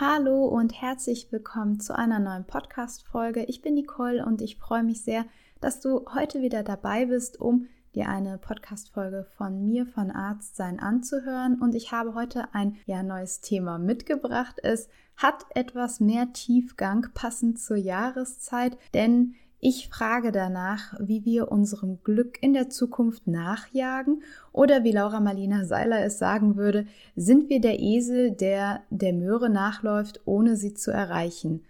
Hallo und herzlich willkommen zu einer neuen Podcast-Folge. Ich bin Nicole und ich freue mich sehr, dass du heute wieder dabei bist, um dir eine Podcast-Folge von mir von Arzt sein anzuhören. Und ich habe heute ein ja, neues Thema mitgebracht. Es hat etwas mehr Tiefgang passend zur Jahreszeit, denn ich frage danach, wie wir unserem Glück in der Zukunft nachjagen oder wie Laura Marlina Seiler es sagen würde, sind wir der Esel, der der Möhre nachläuft, ohne sie zu erreichen.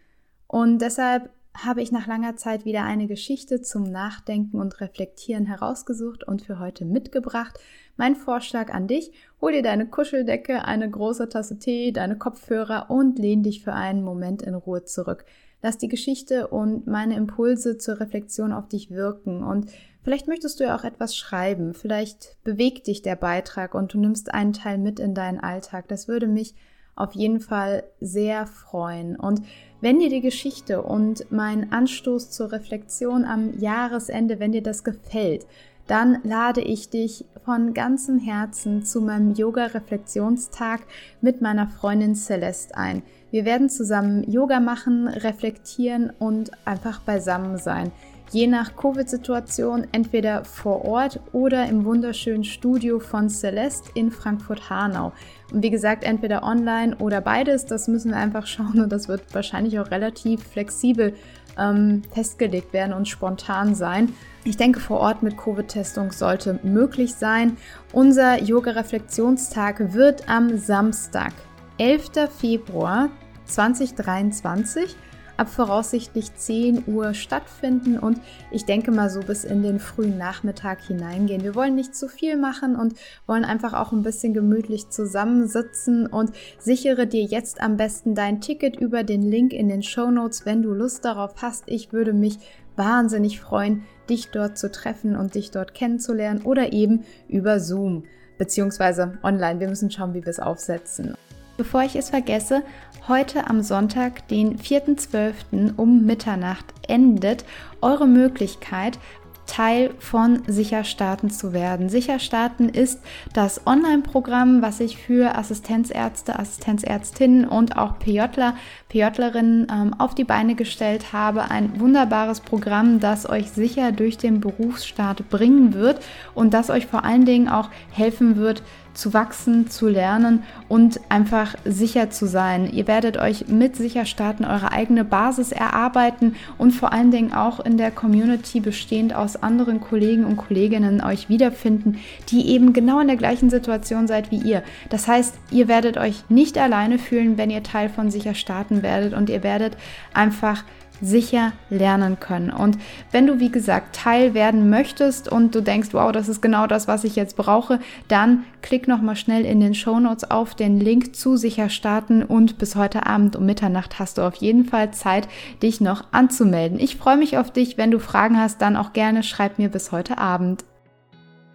Und deshalb habe ich nach langer Zeit wieder eine Geschichte zum Nachdenken und Reflektieren herausgesucht und für heute mitgebracht. Mein Vorschlag an dich, hol dir deine Kuscheldecke, eine große Tasse Tee, deine Kopfhörer und lehn dich für einen Moment in Ruhe zurück. Lass die Geschichte und meine Impulse zur Reflexion auf dich wirken und vielleicht möchtest du ja auch etwas schreiben. Vielleicht bewegt dich der Beitrag und du nimmst einen Teil mit in deinen Alltag. Das würde mich auf jeden Fall sehr freuen. Und wenn dir die Geschichte und mein Anstoß zur Reflexion am Jahresende, wenn dir das gefällt, dann lade ich dich von ganzem Herzen zu meinem Yoga-Reflexionstag mit meiner Freundin Celeste ein. Wir werden zusammen Yoga machen, reflektieren und einfach beisammen sein. Je nach Covid-Situation entweder vor Ort oder im wunderschönen Studio von Celeste in Frankfurt-Hanau. Und wie gesagt, entweder online oder beides, das müssen wir einfach schauen und das wird wahrscheinlich auch relativ flexibel ähm, festgelegt werden und spontan sein. Ich denke, vor Ort mit Covid-Testung sollte möglich sein. Unser Yoga-Reflexionstag wird am Samstag, 11. Februar 2023 ab voraussichtlich 10 Uhr stattfinden und ich denke mal so bis in den frühen Nachmittag hineingehen. Wir wollen nicht zu viel machen und wollen einfach auch ein bisschen gemütlich zusammensitzen und sichere dir jetzt am besten dein Ticket über den Link in den Show Notes, wenn du Lust darauf hast. Ich würde mich wahnsinnig freuen, dich dort zu treffen und dich dort kennenzulernen oder eben über Zoom beziehungsweise online. Wir müssen schauen, wie wir es aufsetzen. Bevor ich es vergesse, heute am Sonntag, den 4.12. um Mitternacht endet eure Möglichkeit, Teil von Sicher Starten zu werden. Sicher Starten ist das Online-Programm, was ich für Assistenzärzte, Assistenzärztinnen und auch PJler, PJlerinnen ähm, auf die Beine gestellt habe. Ein wunderbares Programm, das euch sicher durch den Berufsstart bringen wird und das euch vor allen Dingen auch helfen wird, zu wachsen, zu lernen und einfach sicher zu sein. Ihr werdet euch mit sicher starten, eure eigene Basis erarbeiten und vor allen Dingen auch in der Community bestehend aus anderen Kollegen und Kolleginnen euch wiederfinden, die eben genau in der gleichen Situation seid wie ihr. Das heißt, ihr werdet euch nicht alleine fühlen, wenn ihr Teil von sicher starten werdet und ihr werdet einfach sicher lernen können. Und wenn du, wie gesagt, Teil werden möchtest und du denkst, wow, das ist genau das, was ich jetzt brauche, dann klick nochmal schnell in den Show Notes auf den Link zu sicher starten und bis heute Abend um Mitternacht hast du auf jeden Fall Zeit, dich noch anzumelden. Ich freue mich auf dich. Wenn du Fragen hast, dann auch gerne schreib mir bis heute Abend.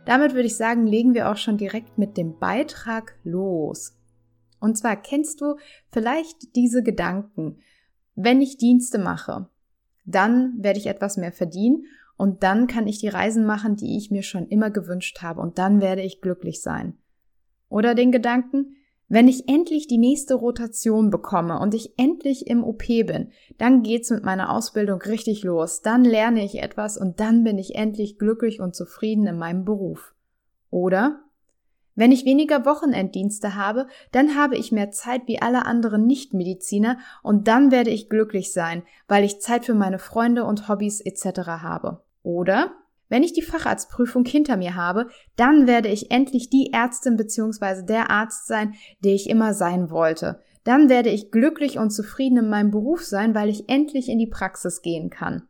Damit würde ich sagen, legen wir auch schon direkt mit dem Beitrag los. Und zwar kennst du vielleicht diese Gedanken, wenn ich Dienste mache, dann werde ich etwas mehr verdienen und dann kann ich die Reisen machen, die ich mir schon immer gewünscht habe und dann werde ich glücklich sein. Oder den Gedanken, wenn ich endlich die nächste Rotation bekomme und ich endlich im OP bin, dann geht's mit meiner Ausbildung richtig los, dann lerne ich etwas und dann bin ich endlich glücklich und zufrieden in meinem Beruf. Oder wenn ich weniger Wochenenddienste habe, dann habe ich mehr Zeit wie alle anderen Nichtmediziner und dann werde ich glücklich sein, weil ich Zeit für meine Freunde und Hobbys etc. habe. Oder wenn ich die Facharztprüfung hinter mir habe, dann werde ich endlich die Ärztin bzw. der Arzt sein, der ich immer sein wollte. Dann werde ich glücklich und zufrieden in meinem Beruf sein, weil ich endlich in die Praxis gehen kann.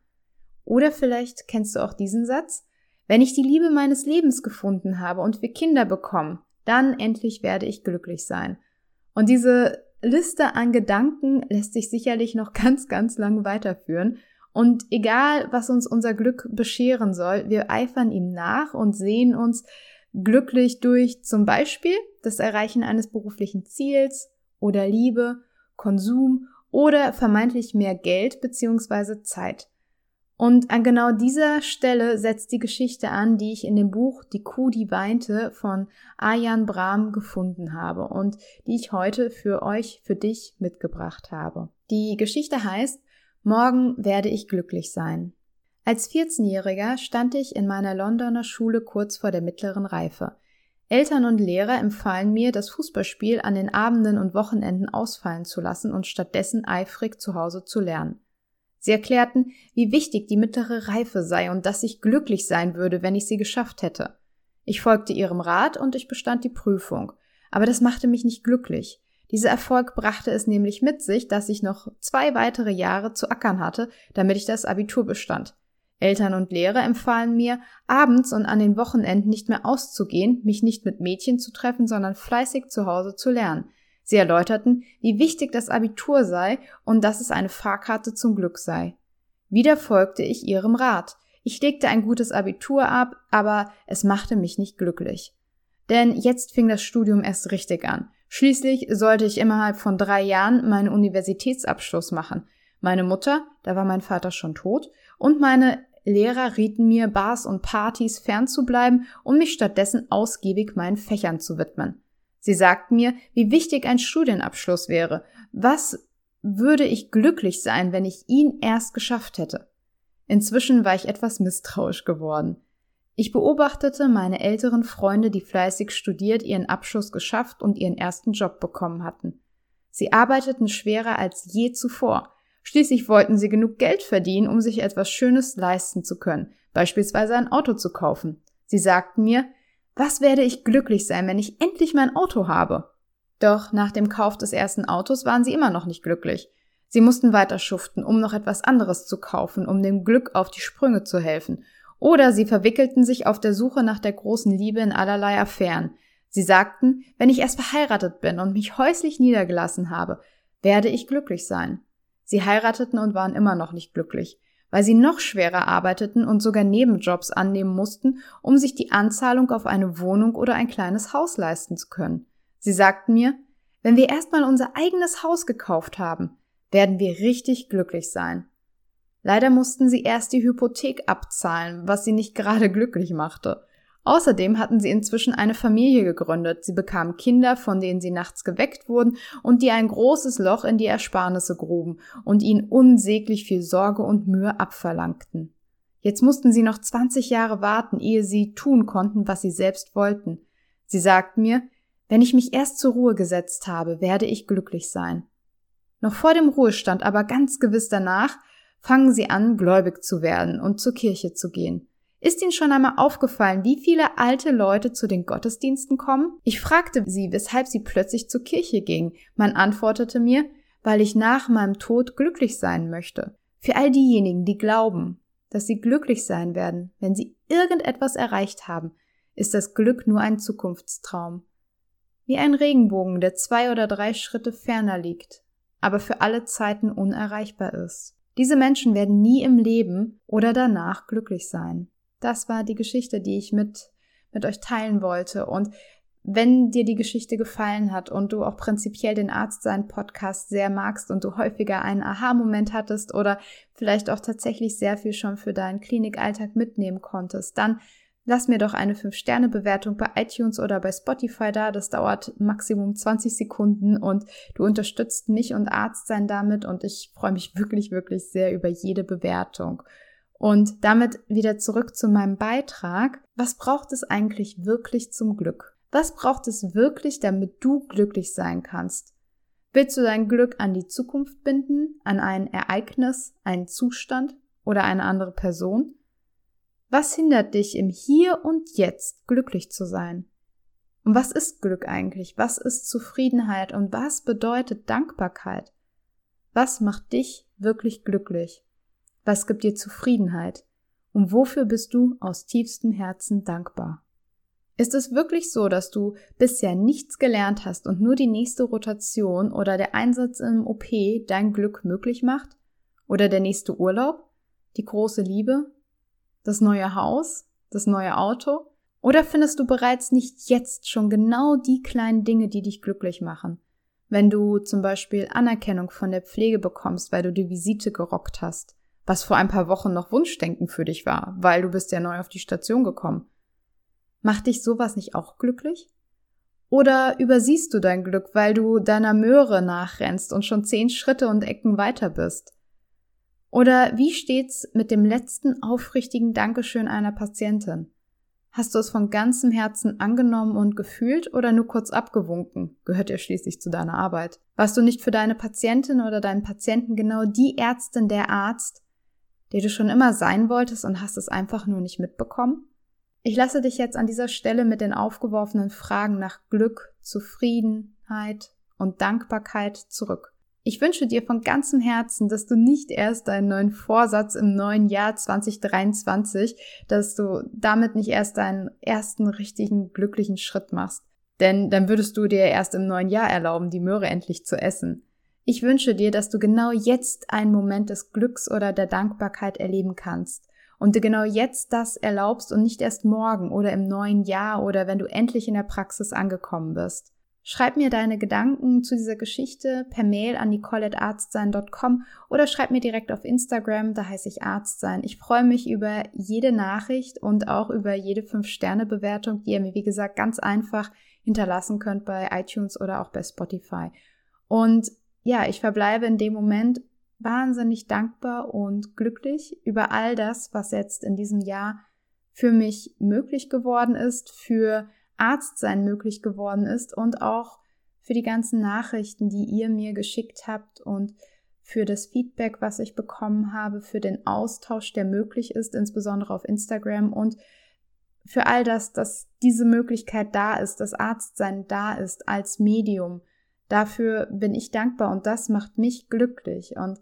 Oder vielleicht kennst du auch diesen Satz? Wenn ich die Liebe meines Lebens gefunden habe und wir Kinder bekommen, dann endlich werde ich glücklich sein. Und diese Liste an Gedanken lässt sich sicherlich noch ganz, ganz lang weiterführen. Und egal, was uns unser Glück bescheren soll, wir eifern ihm nach und sehen uns glücklich durch zum Beispiel das Erreichen eines beruflichen Ziels oder Liebe, Konsum oder vermeintlich mehr Geld bzw. Zeit. Und an genau dieser Stelle setzt die Geschichte an, die ich in dem Buch Die Kuh, die weinte von Ayan Brahm gefunden habe und die ich heute für euch, für dich mitgebracht habe. Die Geschichte heißt Morgen werde ich glücklich sein. Als 14-Jähriger stand ich in meiner Londoner Schule kurz vor der mittleren Reife. Eltern und Lehrer empfahlen mir, das Fußballspiel an den Abenden und Wochenenden ausfallen zu lassen und stattdessen eifrig zu Hause zu lernen. Sie erklärten, wie wichtig die mittlere Reife sei und dass ich glücklich sein würde, wenn ich sie geschafft hätte. Ich folgte ihrem Rat und ich bestand die Prüfung. Aber das machte mich nicht glücklich. Dieser Erfolg brachte es nämlich mit sich, dass ich noch zwei weitere Jahre zu ackern hatte, damit ich das Abitur bestand. Eltern und Lehrer empfahlen mir, abends und an den Wochenenden nicht mehr auszugehen, mich nicht mit Mädchen zu treffen, sondern fleißig zu Hause zu lernen. Sie erläuterten, wie wichtig das Abitur sei und dass es eine Fahrkarte zum Glück sei. Wieder folgte ich ihrem Rat. Ich legte ein gutes Abitur ab, aber es machte mich nicht glücklich. Denn jetzt fing das Studium erst richtig an. Schließlich sollte ich innerhalb von drei Jahren meinen Universitätsabschluss machen. Meine Mutter, da war mein Vater schon tot, und meine Lehrer rieten mir, Bars und Partys fernzubleiben, um mich stattdessen ausgiebig meinen Fächern zu widmen. Sie sagten mir, wie wichtig ein Studienabschluss wäre. Was würde ich glücklich sein, wenn ich ihn erst geschafft hätte? Inzwischen war ich etwas misstrauisch geworden. Ich beobachtete meine älteren Freunde, die fleißig studiert, ihren Abschluss geschafft und ihren ersten Job bekommen hatten. Sie arbeiteten schwerer als je zuvor. Schließlich wollten sie genug Geld verdienen, um sich etwas Schönes leisten zu können, beispielsweise ein Auto zu kaufen. Sie sagten mir, was werde ich glücklich sein, wenn ich endlich mein Auto habe? Doch nach dem Kauf des ersten Autos waren sie immer noch nicht glücklich. Sie mussten weiter schuften, um noch etwas anderes zu kaufen, um dem Glück auf die Sprünge zu helfen. Oder sie verwickelten sich auf der Suche nach der großen Liebe in allerlei Affären. Sie sagten, wenn ich erst verheiratet bin und mich häuslich niedergelassen habe, werde ich glücklich sein. Sie heirateten und waren immer noch nicht glücklich weil sie noch schwerer arbeiteten und sogar Nebenjobs annehmen mussten, um sich die Anzahlung auf eine Wohnung oder ein kleines Haus leisten zu können. Sie sagten mir, wenn wir erstmal unser eigenes Haus gekauft haben, werden wir richtig glücklich sein. Leider mussten sie erst die Hypothek abzahlen, was sie nicht gerade glücklich machte. Außerdem hatten sie inzwischen eine Familie gegründet. Sie bekamen Kinder, von denen sie nachts geweckt wurden und die ein großes Loch in die Ersparnisse gruben und ihnen unsäglich viel Sorge und Mühe abverlangten. Jetzt mussten sie noch 20 Jahre warten, ehe sie tun konnten, was sie selbst wollten. Sie sagten mir, wenn ich mich erst zur Ruhe gesetzt habe, werde ich glücklich sein. Noch vor dem Ruhestand, aber ganz gewiss danach, fangen sie an, gläubig zu werden und zur Kirche zu gehen. Ist Ihnen schon einmal aufgefallen, wie viele alte Leute zu den Gottesdiensten kommen? Ich fragte sie, weshalb sie plötzlich zur Kirche ging. Man antwortete mir, weil ich nach meinem Tod glücklich sein möchte. Für all diejenigen, die glauben, dass sie glücklich sein werden, wenn sie irgendetwas erreicht haben, ist das Glück nur ein Zukunftstraum. Wie ein Regenbogen, der zwei oder drei Schritte ferner liegt, aber für alle Zeiten unerreichbar ist. Diese Menschen werden nie im Leben oder danach glücklich sein das war die Geschichte, die ich mit, mit euch teilen wollte. Und wenn dir die Geschichte gefallen hat und du auch prinzipiell den Arzt sein Podcast sehr magst und du häufiger einen Aha-Moment hattest oder vielleicht auch tatsächlich sehr viel schon für deinen Klinikalltag mitnehmen konntest, dann lass mir doch eine 5-Sterne-Bewertung bei iTunes oder bei Spotify da. Das dauert Maximum 20 Sekunden und du unterstützt mich und Arzt sein damit und ich freue mich wirklich, wirklich sehr über jede Bewertung. Und damit wieder zurück zu meinem Beitrag. Was braucht es eigentlich wirklich zum Glück? Was braucht es wirklich, damit du glücklich sein kannst? Willst du dein Glück an die Zukunft binden, an ein Ereignis, einen Zustand oder eine andere Person? Was hindert dich im Hier und Jetzt glücklich zu sein? Und was ist Glück eigentlich? Was ist Zufriedenheit und was bedeutet Dankbarkeit? Was macht dich wirklich glücklich? Was gibt dir Zufriedenheit? Und wofür bist du aus tiefstem Herzen dankbar? Ist es wirklich so, dass du bisher nichts gelernt hast und nur die nächste Rotation oder der Einsatz im OP dein Glück möglich macht? Oder der nächste Urlaub? Die große Liebe? Das neue Haus? Das neue Auto? Oder findest du bereits nicht jetzt schon genau die kleinen Dinge, die dich glücklich machen? Wenn du zum Beispiel Anerkennung von der Pflege bekommst, weil du die Visite gerockt hast, was vor ein paar Wochen noch Wunschdenken für dich war, weil du bist ja neu auf die Station gekommen. Macht dich sowas nicht auch glücklich? Oder übersiehst du dein Glück, weil du deiner Möhre nachrennst und schon zehn Schritte und Ecken weiter bist? Oder wie steht's mit dem letzten aufrichtigen Dankeschön einer Patientin? Hast du es von ganzem Herzen angenommen und gefühlt oder nur kurz abgewunken? Gehört ja schließlich zu deiner Arbeit. Warst du nicht für deine Patientin oder deinen Patienten genau die Ärztin, der Arzt, der du schon immer sein wolltest und hast es einfach nur nicht mitbekommen? Ich lasse dich jetzt an dieser Stelle mit den aufgeworfenen Fragen nach Glück, Zufriedenheit und Dankbarkeit zurück. Ich wünsche dir von ganzem Herzen, dass du nicht erst deinen neuen Vorsatz im neuen Jahr 2023, dass du damit nicht erst deinen ersten richtigen glücklichen Schritt machst. Denn dann würdest du dir erst im neuen Jahr erlauben, die Möhre endlich zu essen. Ich wünsche dir, dass du genau jetzt einen Moment des Glücks oder der Dankbarkeit erleben kannst und dir genau jetzt das erlaubst und nicht erst morgen oder im neuen Jahr oder wenn du endlich in der Praxis angekommen bist. Schreib mir deine Gedanken zu dieser Geschichte per Mail an nicole.arztsein.com oder schreib mir direkt auf Instagram, da heiße ich Arztsein. Ich freue mich über jede Nachricht und auch über jede 5-Sterne-Bewertung, die ihr mir, wie gesagt, ganz einfach hinterlassen könnt bei iTunes oder auch bei Spotify. Und ja, ich verbleibe in dem Moment wahnsinnig dankbar und glücklich über all das, was jetzt in diesem Jahr für mich möglich geworden ist, für Arztsein möglich geworden ist und auch für die ganzen Nachrichten, die ihr mir geschickt habt und für das Feedback, was ich bekommen habe, für den Austausch, der möglich ist, insbesondere auf Instagram und für all das, dass diese Möglichkeit da ist, dass Arztsein da ist als Medium. Dafür bin ich dankbar und das macht mich glücklich. Und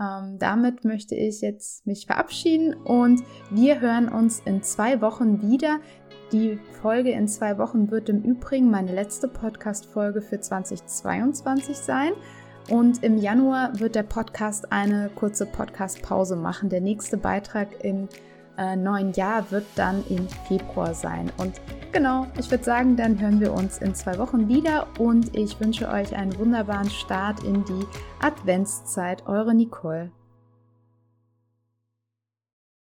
ähm, damit möchte ich jetzt mich verabschieden und wir hören uns in zwei Wochen wieder. Die Folge in zwei Wochen wird im Übrigen meine letzte Podcast-Folge für 2022 sein. Und im Januar wird der Podcast eine kurze Podcast-Pause machen. Der nächste Beitrag im äh, neuen Jahr wird dann im Februar sein. Und genau, ich würde sagen, dann hören wir uns in zwei Wochen wieder und ich wünsche euch einen wunderbaren Start in die Adventszeit. Eure Nicole.